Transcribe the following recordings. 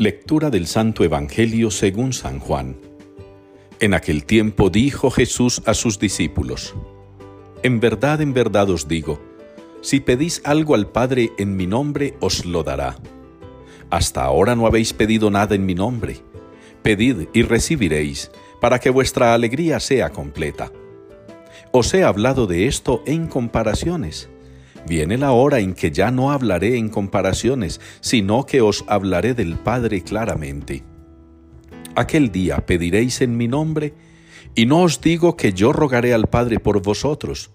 Lectura del Santo Evangelio según San Juan. En aquel tiempo dijo Jesús a sus discípulos, En verdad, en verdad os digo, si pedís algo al Padre en mi nombre, os lo dará. Hasta ahora no habéis pedido nada en mi nombre. Pedid y recibiréis, para que vuestra alegría sea completa. Os he hablado de esto en comparaciones Viene la hora en que ya no hablaré en comparaciones, sino que os hablaré del Padre claramente. Aquel día pediréis en mi nombre, y no os digo que yo rogaré al Padre por vosotros,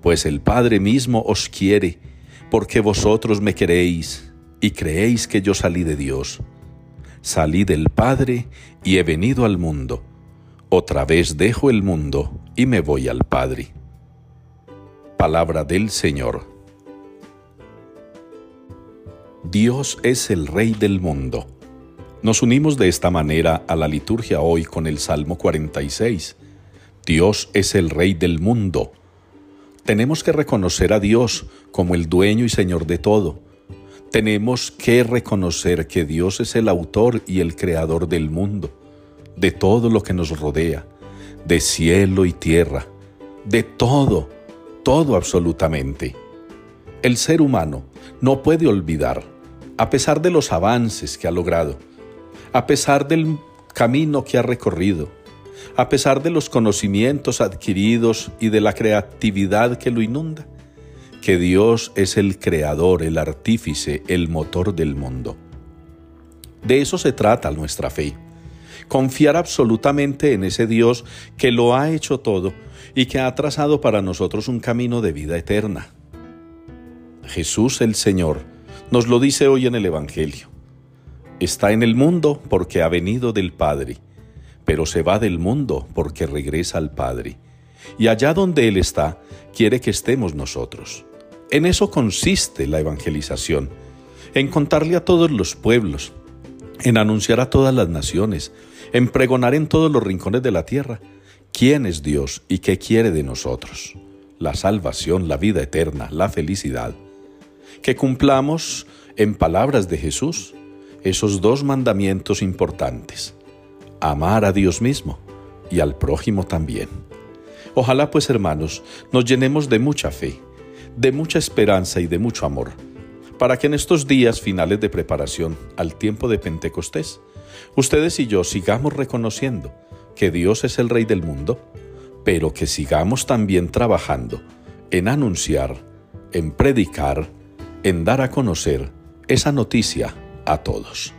pues el Padre mismo os quiere, porque vosotros me queréis y creéis que yo salí de Dios. Salí del Padre y he venido al mundo. Otra vez dejo el mundo y me voy al Padre. Palabra del Señor. Dios es el Rey del mundo. Nos unimos de esta manera a la liturgia hoy con el Salmo 46. Dios es el Rey del mundo. Tenemos que reconocer a Dios como el dueño y Señor de todo. Tenemos que reconocer que Dios es el autor y el creador del mundo, de todo lo que nos rodea, de cielo y tierra, de todo todo absolutamente. El ser humano no puede olvidar, a pesar de los avances que ha logrado, a pesar del camino que ha recorrido, a pesar de los conocimientos adquiridos y de la creatividad que lo inunda, que Dios es el creador, el artífice, el motor del mundo. De eso se trata nuestra fe confiar absolutamente en ese Dios que lo ha hecho todo y que ha trazado para nosotros un camino de vida eterna. Jesús el Señor nos lo dice hoy en el Evangelio. Está en el mundo porque ha venido del Padre, pero se va del mundo porque regresa al Padre. Y allá donde Él está, quiere que estemos nosotros. En eso consiste la evangelización, en contarle a todos los pueblos, en anunciar a todas las naciones, en pregonar en todos los rincones de la tierra quién es Dios y qué quiere de nosotros, la salvación, la vida eterna, la felicidad. Que cumplamos en palabras de Jesús esos dos mandamientos importantes, amar a Dios mismo y al prójimo también. Ojalá pues hermanos nos llenemos de mucha fe, de mucha esperanza y de mucho amor para que en estos días finales de preparación al tiempo de Pentecostés, ustedes y yo sigamos reconociendo que Dios es el Rey del mundo, pero que sigamos también trabajando en anunciar, en predicar, en dar a conocer esa noticia a todos.